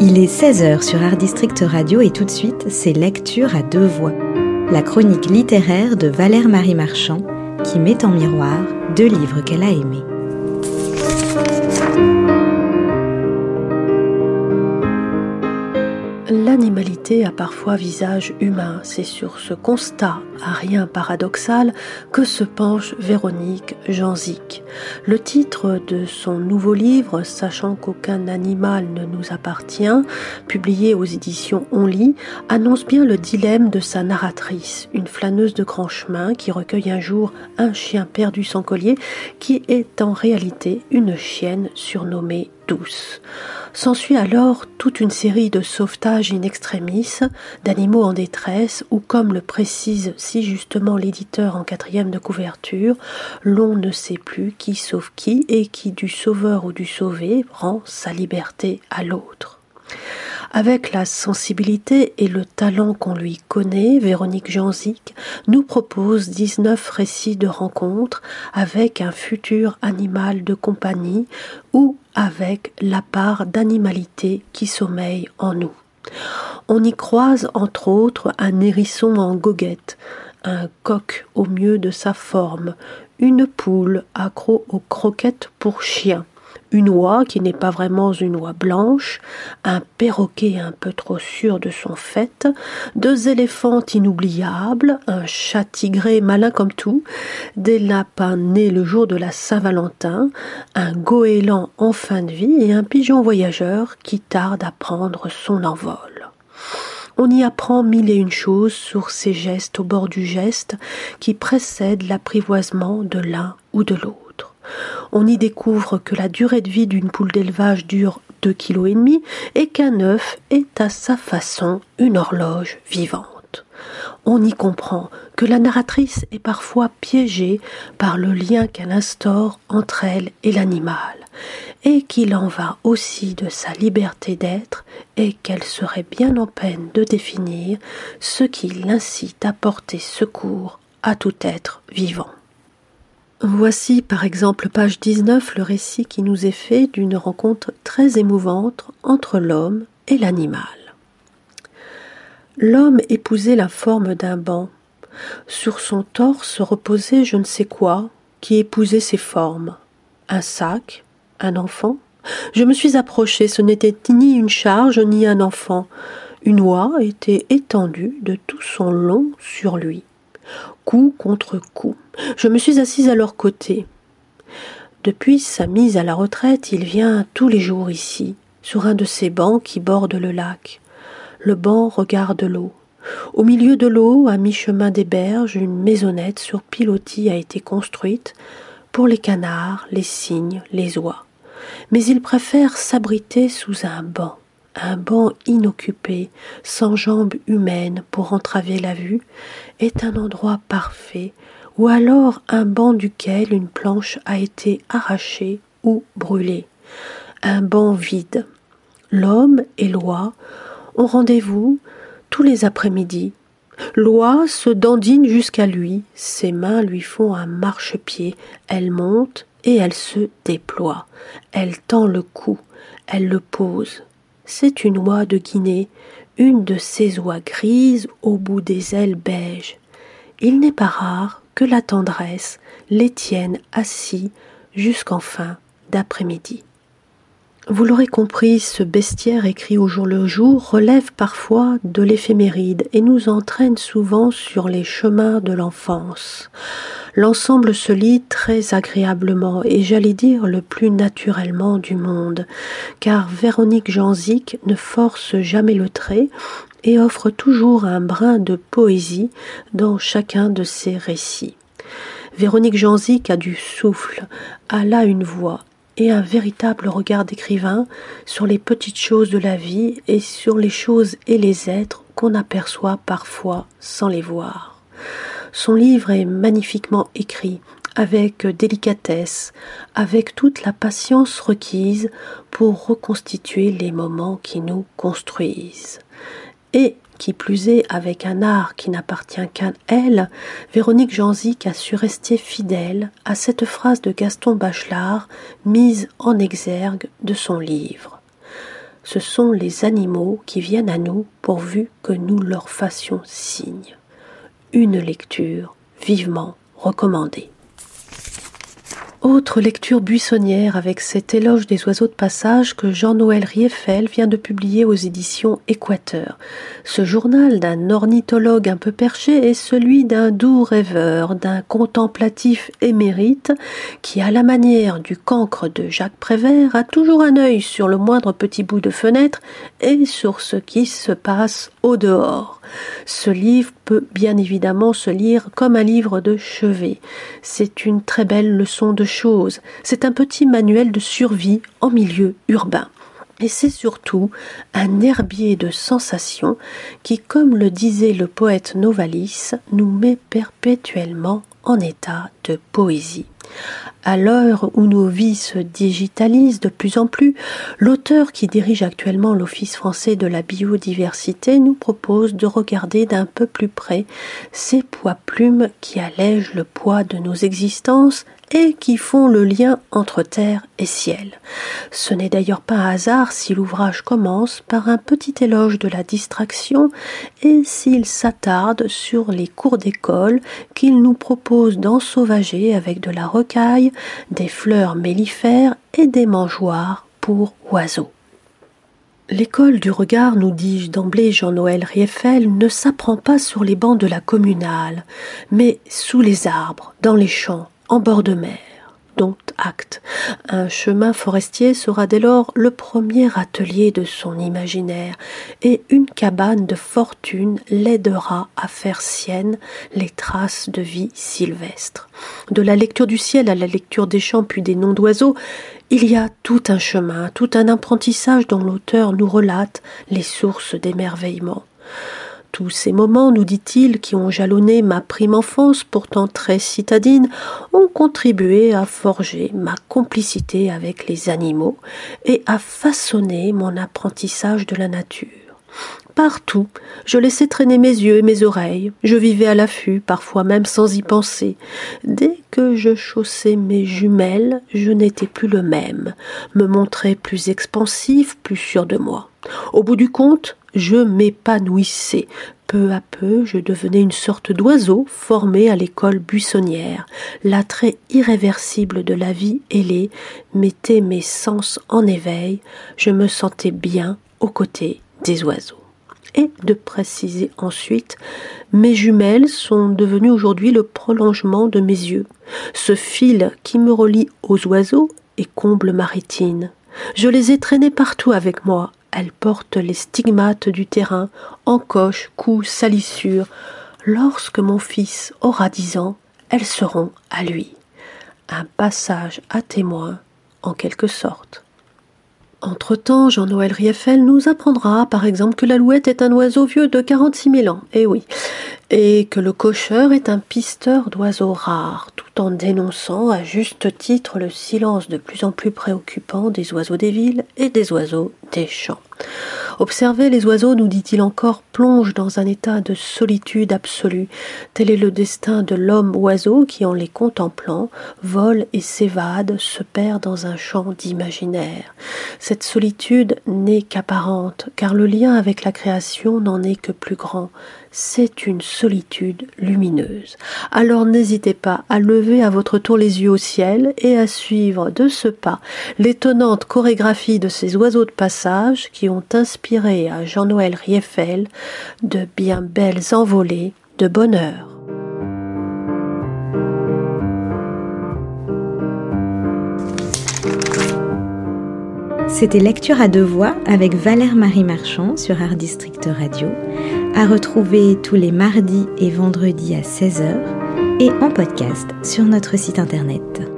Il est 16h sur Art District Radio et tout de suite, c'est Lecture à deux voix. La chronique littéraire de Valère Marie Marchand qui met en miroir deux livres qu'elle a aimés. A parfois visage humain. C'est sur ce constat, à rien paradoxal, que se penche Véronique Janzik. Le titre de son nouveau livre, Sachant qu'aucun animal ne nous appartient, publié aux éditions On lit, annonce bien le dilemme de sa narratrice, une flâneuse de grand chemin qui recueille un jour un chien perdu sans collier, qui est en réalité une chienne surnommée S'ensuit alors toute une série de sauvetages in extremis, d'animaux en détresse, ou comme le précise si justement l'éditeur en quatrième de couverture, l'on ne sait plus qui sauve qui et qui du sauveur ou du sauvé rend sa liberté à l'autre. Avec la sensibilité et le talent qu'on lui connaît, Véronique Janzik nous propose 19 récits de rencontres avec un futur animal de compagnie ou avec la part d'animalité qui sommeille en nous. On y croise entre autres un hérisson en goguette, un coq au mieux de sa forme, une poule accro aux croquettes pour chien, une oie qui n'est pas vraiment une oie blanche, un perroquet un peu trop sûr de son fait, deux éléphants inoubliables, un chat tigré malin comme tout, des lapins nés le jour de la Saint-Valentin, un goéland en fin de vie et un pigeon voyageur qui tarde à prendre son envol. On y apprend mille et une choses sur ces gestes au bord du geste qui précèdent l'apprivoisement de l'un ou de l'autre on y découvre que la durée de vie d'une poule d'élevage dure deux kilos et demi et qu'un œuf est à sa façon une horloge vivante. On y comprend que la narratrice est parfois piégée par le lien qu'elle instaure entre elle et l'animal, et qu'il en va aussi de sa liberté d'être, et qu'elle serait bien en peine de définir ce qui l'incite à porter secours à tout être vivant. Voici par exemple page 19 le récit qui nous est fait d'une rencontre très émouvante entre l'homme et l'animal. L'homme épousait la forme d'un banc. Sur son torse reposait je ne sais quoi qui épousait ses formes. Un sac, un enfant. Je me suis approché, ce n'était ni une charge ni un enfant. Une oie était étendue de tout son long sur lui coup contre coup. Je me suis assise à leur côté. Depuis sa mise à la retraite, il vient tous les jours ici, sur un de ces bancs qui bordent le lac. Le banc regarde l'eau. Au milieu de l'eau, à mi-chemin des berges, une maisonnette sur pilotis a été construite pour les canards, les cygnes, les oies. Mais il préfère s'abriter sous un banc un banc inoccupé, sans jambes humaines pour entraver la vue, est un endroit parfait, ou alors un banc duquel une planche a été arrachée ou brûlée. Un banc vide. L'homme et l'oie ont rendez-vous tous les après-midi. L'oie se dandine jusqu'à lui, ses mains lui font un marchepied, elle monte et elle se déploie, elle tend le cou, elle le pose, c'est une oie de Guinée, une de ces oies grises au bout des ailes beiges. Il n'est pas rare que la tendresse les tienne assis jusqu'en fin d'après-midi. Vous l'aurez compris, ce bestiaire écrit au jour le jour relève parfois de l'éphéméride et nous entraîne souvent sur les chemins de l'enfance. L'ensemble se lit très agréablement et j'allais dire le plus naturellement du monde, car Véronique Janzik ne force jamais le trait et offre toujours un brin de poésie dans chacun de ses récits. Véronique Janzik a du souffle, a là une voix, et un véritable regard d'écrivain sur les petites choses de la vie et sur les choses et les êtres qu'on aperçoit parfois sans les voir. Son livre est magnifiquement écrit, avec délicatesse, avec toute la patience requise pour reconstituer les moments qui nous construisent. Et qui plus est avec un art qui n'appartient qu'à elle, Véronique Janzik a su rester fidèle à cette phrase de Gaston Bachelard mise en exergue de son livre. ce sont les animaux qui viennent à nous pourvu que nous leur fassions signe. Une lecture vivement recommandée. Autre lecture buissonnière avec cet éloge des oiseaux de passage que Jean-Noël Rieffel vient de publier aux éditions Équateur. Ce journal d'un ornithologue un peu perché est celui d'un doux rêveur, d'un contemplatif émérite qui, à la manière du cancre de Jacques Prévert, a toujours un œil sur le moindre petit bout de fenêtre et sur ce qui se passe au dehors. Ce livre peut bien évidemment se lire comme un livre de chevet. C'est une très belle leçon de choses. C'est un petit manuel de survie en milieu urbain. Et c'est surtout un herbier de sensations qui, comme le disait le poète Novalis, nous met perpétuellement en état de poésie. À l'heure où nos vies se digitalisent de plus en plus, l'auteur qui dirige actuellement l'Office français de la biodiversité nous propose de regarder d'un peu plus près ces poids plumes qui allègent le poids de nos existences et qui font le lien entre terre et ciel. Ce n'est d'ailleurs pas un hasard si l'ouvrage commence par un petit éloge de la distraction et s'il s'attarde sur les cours d'école qu'il nous propose d'ensauvager avec de la rocaille, des fleurs mellifères et des mangeoires pour oiseaux. L'école du regard, nous dis-je d'emblée Jean-Noël Rieffel, ne s'apprend pas sur les bancs de la communale, mais sous les arbres, dans les champs, en bord de mer. Acte. Un chemin forestier sera dès lors le premier atelier de son imaginaire, et une cabane de fortune l'aidera à faire sienne les traces de vie sylvestre. De la lecture du ciel à la lecture des champs puis des noms d'oiseaux, il y a tout un chemin, tout un apprentissage dont l'auteur nous relate les sources d'émerveillement. Tous ces moments, nous dit-il, qui ont jalonné ma prime enfance, pourtant très citadine, ont contribué à forger ma complicité avec les animaux et à façonner mon apprentissage de la nature. Partout, je laissais traîner mes yeux et mes oreilles, je vivais à l'affût, parfois même sans y penser. Dès que je chaussais mes jumelles, je n'étais plus le même, me montrais plus expansif, plus sûr de moi. Au bout du compte, je m'épanouissais. Peu à peu, je devenais une sorte d'oiseau formé à l'école buissonnière. L'attrait irréversible de la vie ailée mettait mes sens en éveil. Je me sentais bien aux côtés des oiseaux. Et de préciser ensuite, mes jumelles sont devenues aujourd'hui le prolongement de mes yeux. Ce fil qui me relie aux oiseaux et comble ma rétine. Je les ai traînées partout avec moi, elles portent les stigmates du terrain, encoches, coups, salissures. Lorsque mon fils aura dix ans, elles seront à lui. Un passage à témoin, en quelque sorte. Entre-temps, Jean-Noël Rieffel nous apprendra, par exemple, que l'alouette est un oiseau vieux de quarante-six mille ans. Eh oui et que le cocheur est un pisteur d'oiseaux rares, en dénonçant à juste titre le silence de plus en plus préoccupant des oiseaux des villes et des oiseaux des champs. Observer les oiseaux, nous dit-il encore, plonge dans un état de solitude absolue. Tel est le destin de l'homme oiseau qui, en les contemplant, vole et s'évade, se perd dans un champ d'imaginaire. Cette solitude n'est qu'apparente, car le lien avec la création n'en est que plus grand c'est une solitude lumineuse. Alors n'hésitez pas à lever à votre tour les yeux au ciel et à suivre de ce pas l'étonnante chorégraphie de ces oiseaux de passage qui ont inspiré à Jean-Noël Rieffel de bien belles envolées de bonheur. C'était Lecture à deux voix avec Valère Marie Marchand sur Art District Radio à retrouver tous les mardis et vendredis à 16h et en podcast sur notre site internet.